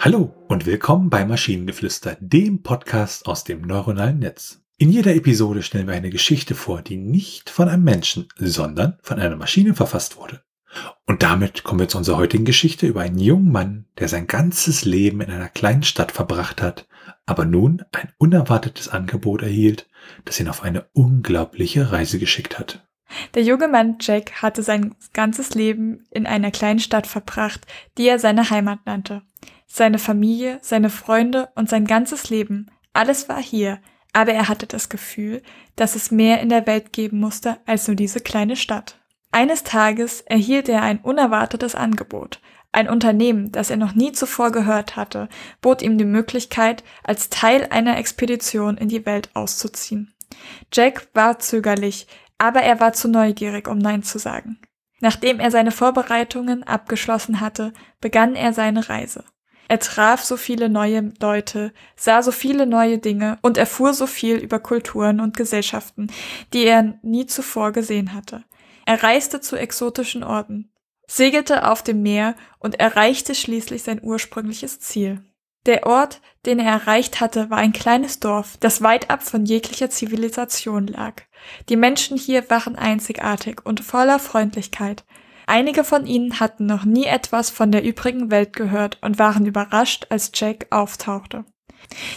Hallo und willkommen bei Maschinengeflüster, dem Podcast aus dem neuronalen Netz. In jeder Episode stellen wir eine Geschichte vor, die nicht von einem Menschen, sondern von einer Maschine verfasst wurde. Und damit kommen wir zu unserer heutigen Geschichte über einen jungen Mann, der sein ganzes Leben in einer kleinen Stadt verbracht hat, aber nun ein unerwartetes Angebot erhielt, das ihn auf eine unglaubliche Reise geschickt hat. Der junge Mann Jack hatte sein ganzes Leben in einer kleinen Stadt verbracht, die er seine Heimat nannte. Seine Familie, seine Freunde und sein ganzes Leben, alles war hier, aber er hatte das Gefühl, dass es mehr in der Welt geben musste als nur diese kleine Stadt. Eines Tages erhielt er ein unerwartetes Angebot. Ein Unternehmen, das er noch nie zuvor gehört hatte, bot ihm die Möglichkeit, als Teil einer Expedition in die Welt auszuziehen. Jack war zögerlich, aber er war zu neugierig, um Nein zu sagen. Nachdem er seine Vorbereitungen abgeschlossen hatte, begann er seine Reise. Er traf so viele neue Leute, sah so viele neue Dinge und erfuhr so viel über Kulturen und Gesellschaften, die er nie zuvor gesehen hatte. Er reiste zu exotischen Orten, segelte auf dem Meer und erreichte schließlich sein ursprüngliches Ziel. Der Ort, den er erreicht hatte, war ein kleines Dorf, das weit ab von jeglicher Zivilisation lag. Die Menschen hier waren einzigartig und voller Freundlichkeit. Einige von ihnen hatten noch nie etwas von der übrigen Welt gehört und waren überrascht, als Jack auftauchte.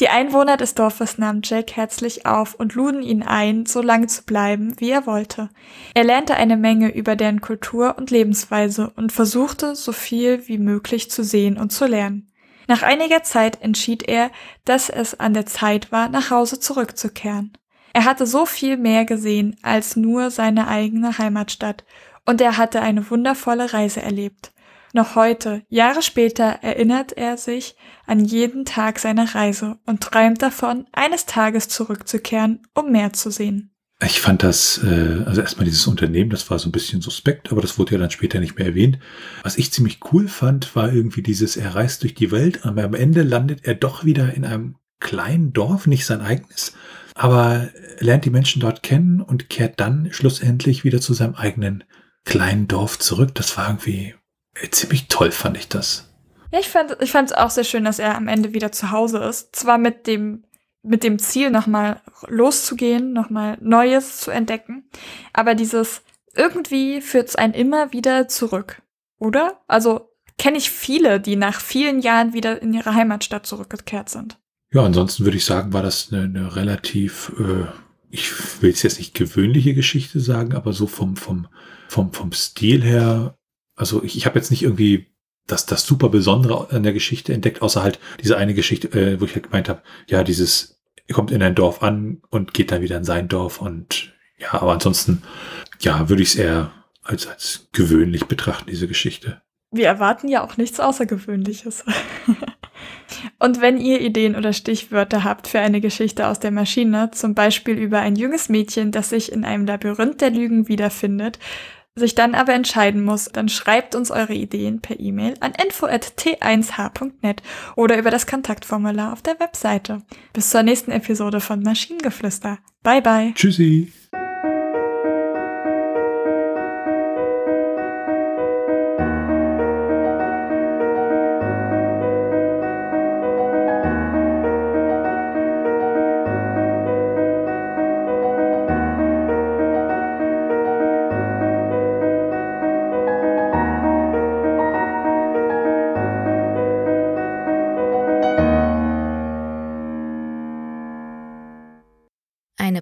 Die Einwohner des Dorfes nahmen Jack herzlich auf und luden ihn ein, so lange zu bleiben, wie er wollte. Er lernte eine Menge über deren Kultur und Lebensweise und versuchte, so viel wie möglich zu sehen und zu lernen. Nach einiger Zeit entschied er, dass es an der Zeit war, nach Hause zurückzukehren. Er hatte so viel mehr gesehen als nur seine eigene Heimatstadt und er hatte eine wundervolle Reise erlebt. Noch heute, Jahre später, erinnert er sich an jeden Tag seiner Reise und träumt davon, eines Tages zurückzukehren, um mehr zu sehen. Ich fand das, äh, also erstmal dieses Unternehmen, das war so ein bisschen suspekt, aber das wurde ja dann später nicht mehr erwähnt. Was ich ziemlich cool fand, war irgendwie dieses, er reist durch die Welt, aber am Ende landet er doch wieder in einem kleinen Dorf, nicht sein eigenes, aber lernt die Menschen dort kennen und kehrt dann schlussendlich wieder zu seinem eigenen kleinen Dorf zurück. Das war irgendwie äh, ziemlich toll, fand ich das. Ja, ich fand ich fand es auch sehr schön, dass er am Ende wieder zu Hause ist. Zwar mit dem mit dem Ziel nochmal loszugehen, nochmal Neues zu entdecken, aber dieses irgendwie führt es einen immer wieder zurück, oder? Also kenne ich viele, die nach vielen Jahren wieder in ihre Heimatstadt zurückgekehrt sind. Ja, ansonsten würde ich sagen, war das eine, eine relativ, äh, ich will es jetzt nicht gewöhnliche Geschichte sagen, aber so vom, vom vom, vom Stil her, also ich, ich habe jetzt nicht irgendwie das, das super Besondere an der Geschichte entdeckt, außer halt diese eine Geschichte, äh, wo ich halt gemeint habe, ja, dieses, kommt in ein Dorf an und geht dann wieder in sein Dorf und ja, aber ansonsten, ja, würde ich es eher als, als gewöhnlich betrachten, diese Geschichte. Wir erwarten ja auch nichts Außergewöhnliches. Und wenn ihr Ideen oder Stichwörter habt für eine Geschichte aus der Maschine, zum Beispiel über ein junges Mädchen, das sich in einem Labyrinth der Lügen wiederfindet, sich dann aber entscheiden muss, dann schreibt uns eure Ideen per E-Mail an info@t1h.net oder über das Kontaktformular auf der Webseite. Bis zur nächsten Episode von Maschinengeflüster. Bye bye. Tschüssi.